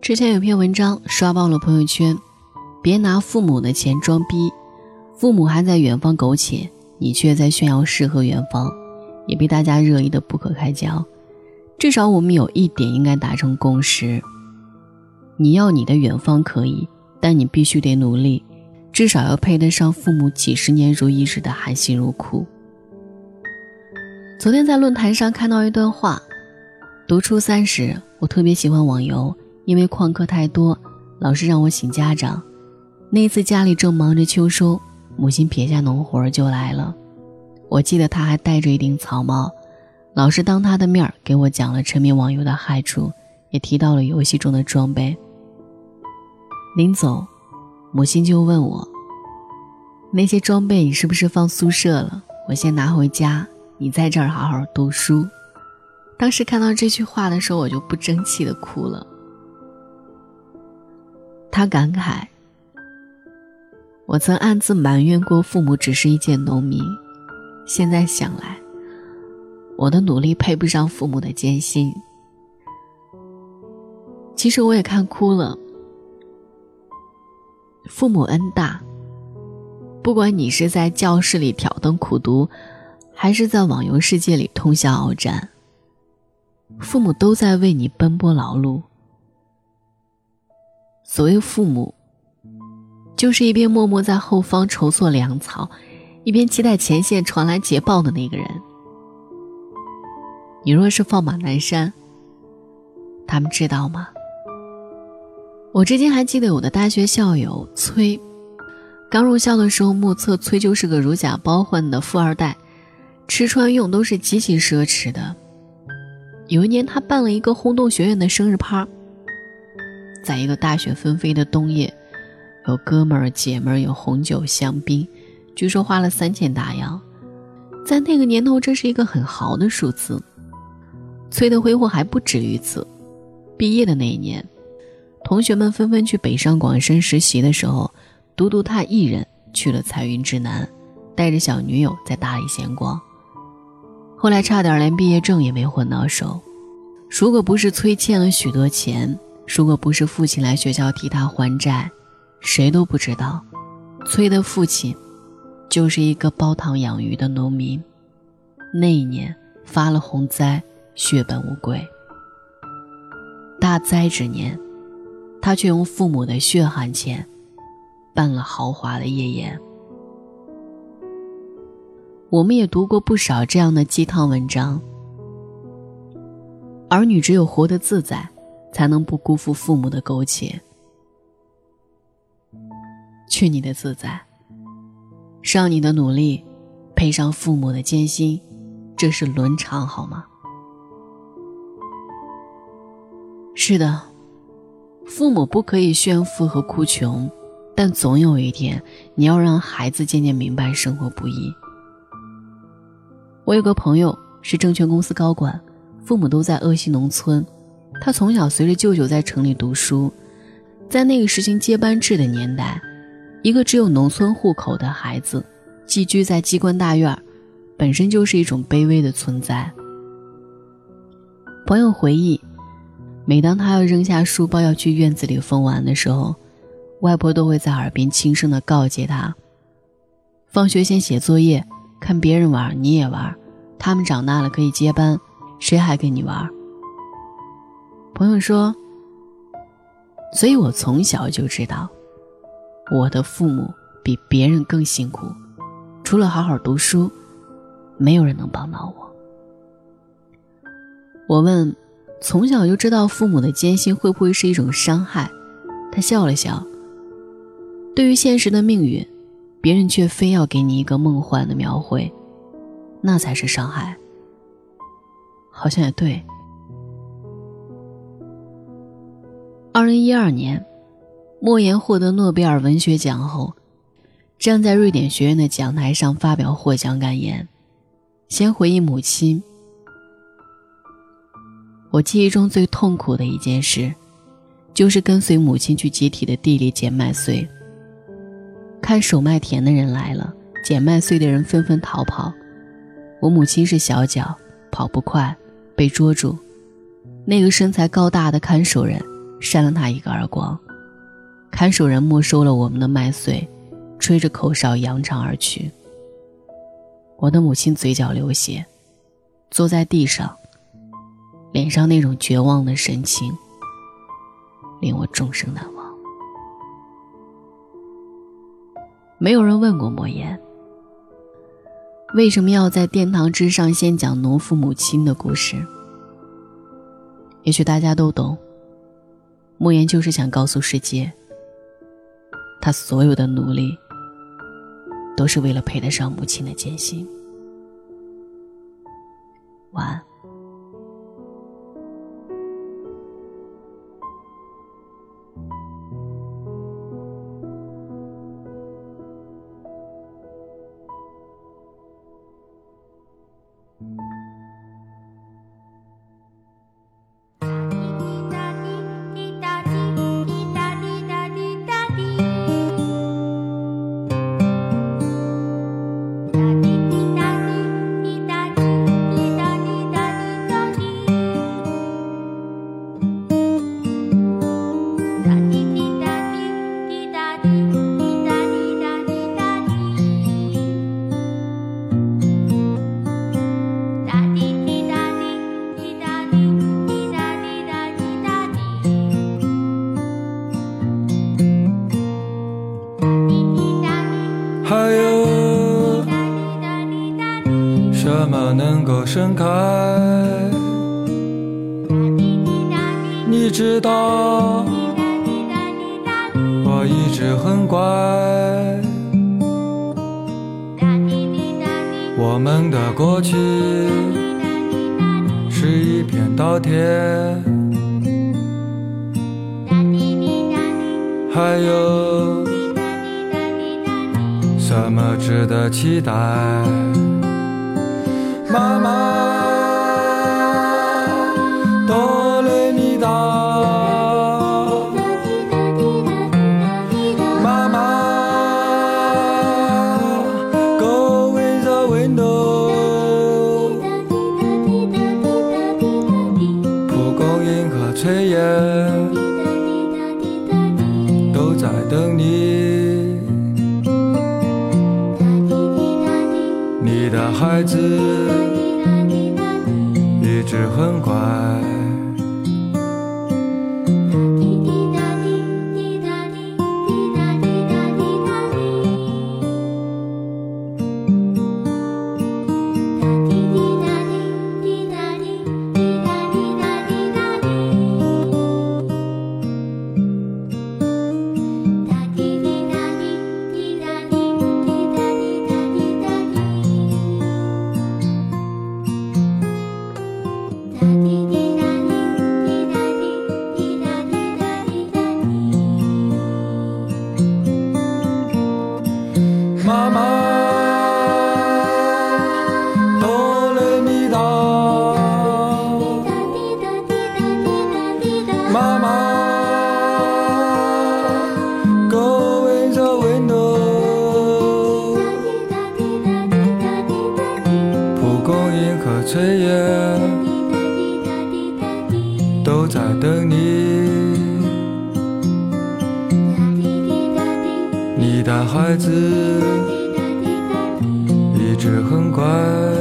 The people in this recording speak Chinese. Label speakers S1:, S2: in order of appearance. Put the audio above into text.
S1: 之前有篇文章刷爆了朋友圈，别拿父母的钱装逼，父母还在远方苟且，你却在炫耀诗和远方，也被大家热议的不可开交。至少我们有一点应该达成共识：你要你的远方可以，但你必须得努力，至少要配得上父母几十年如一日的含辛茹苦。昨天在论坛上看到一段话：读初三时，我特别喜欢网游。因为旷课太多，老师让我请家长。那一次家里正忙着秋收，母亲撇下农活就来了。我记得她还戴着一顶草帽。老师当她的面给我讲了沉迷网游的害处，也提到了游戏中的装备。临走，母亲就问我：“那些装备你是不是放宿舍了？我先拿回家，你在这儿好好读书。”当时看到这句话的时候，我就不争气的哭了。他感慨：“我曾暗自埋怨过父母只是一介农民，现在想来，我的努力配不上父母的艰辛。其实我也看哭了。父母恩大，不管你是在教室里挑灯苦读，还是在网游世界里通宵鏖战，父母都在为你奔波劳碌。”所谓父母，就是一边默默在后方筹措粮草，一边期待前线传来捷报的那个人。你若是放马南山，他们知道吗？我至今还记得我的大学校友崔，刚入校的时候，目测崔就是个如假包换的富二代，吃穿用都是极其奢侈的。有一年，他办了一个轰动学院的生日趴。在一个大雪纷飞的冬夜，有哥们儿姐们儿，有红酒香槟，据说花了三千大洋。在那个年头，这是一个很豪的数字。崔的挥霍还不止于此。毕业的那一年，同学们纷纷去北上广深实习的时候，独独他一人去了彩云之南，带着小女友在大理闲逛。后来差点连毕业证也没混到手。如果不是崔欠了许多钱。如果不是父亲来学校替他还债，谁都不知道，崔的父亲就是一个煲汤养鱼的农民。那一年发了洪灾，血本无归。大灾之年，他却用父母的血汗钱办了豪华的夜宴。我们也读过不少这样的鸡汤文章。儿女只有活得自在。才能不辜负父母的苟且。去你的自在，上你的努力配上父母的艰辛，这是伦常，好吗？是的，父母不可以炫富和哭穷，但总有一天，你要让孩子渐渐明白生活不易。我有个朋友是证券公司高管，父母都在鄂西农村。他从小随着舅舅在城里读书，在那个实行接班制的年代，一个只有农村户口的孩子寄居在机关大院，本身就是一种卑微的存在。朋友回忆，每当他要扔下书包要去院子里疯玩的时候，外婆都会在耳边轻声的告诫他：“放学先写作业，看别人玩你也玩，他们长大了可以接班，谁还跟你玩？”朋友说：“所以我从小就知道，我的父母比别人更辛苦，除了好好读书，没有人能帮到我。”我问：“从小就知道父母的艰辛会不会是一种伤害？”他笑了笑。对于现实的命运，别人却非要给你一个梦幻的描绘，那才是伤害。好像也对。二零一二年，莫言获得诺贝尔文学奖后，站在瑞典学院的讲台上发表获奖感言。先回忆母亲，我记忆中最痛苦的一件事，就是跟随母亲去集体的地里捡麦穗。看守麦田的人来了，捡麦穗的人纷纷逃跑。我母亲是小脚，跑不快，被捉住，那个身材高大的看守人扇了他一个耳光，看守人没收了我们的麦穗，吹着口哨扬长而去。我的母亲嘴角流血，坐在地上，脸上那种绝望的神情，令我终生难忘。没有人问过莫言，为什么要在殿堂之上先讲农妇母亲的故事？也许大家都懂，莫言就是想告诉世界，他所有的努力，都是为了配得上母亲的艰辛。晚安。
S2: 能够盛开，你知道，我一直很乖。我们的过去是一片稻田，还有什么值得期待？都在等你，你的孩子。一直很乖。你的孩子一直很乖。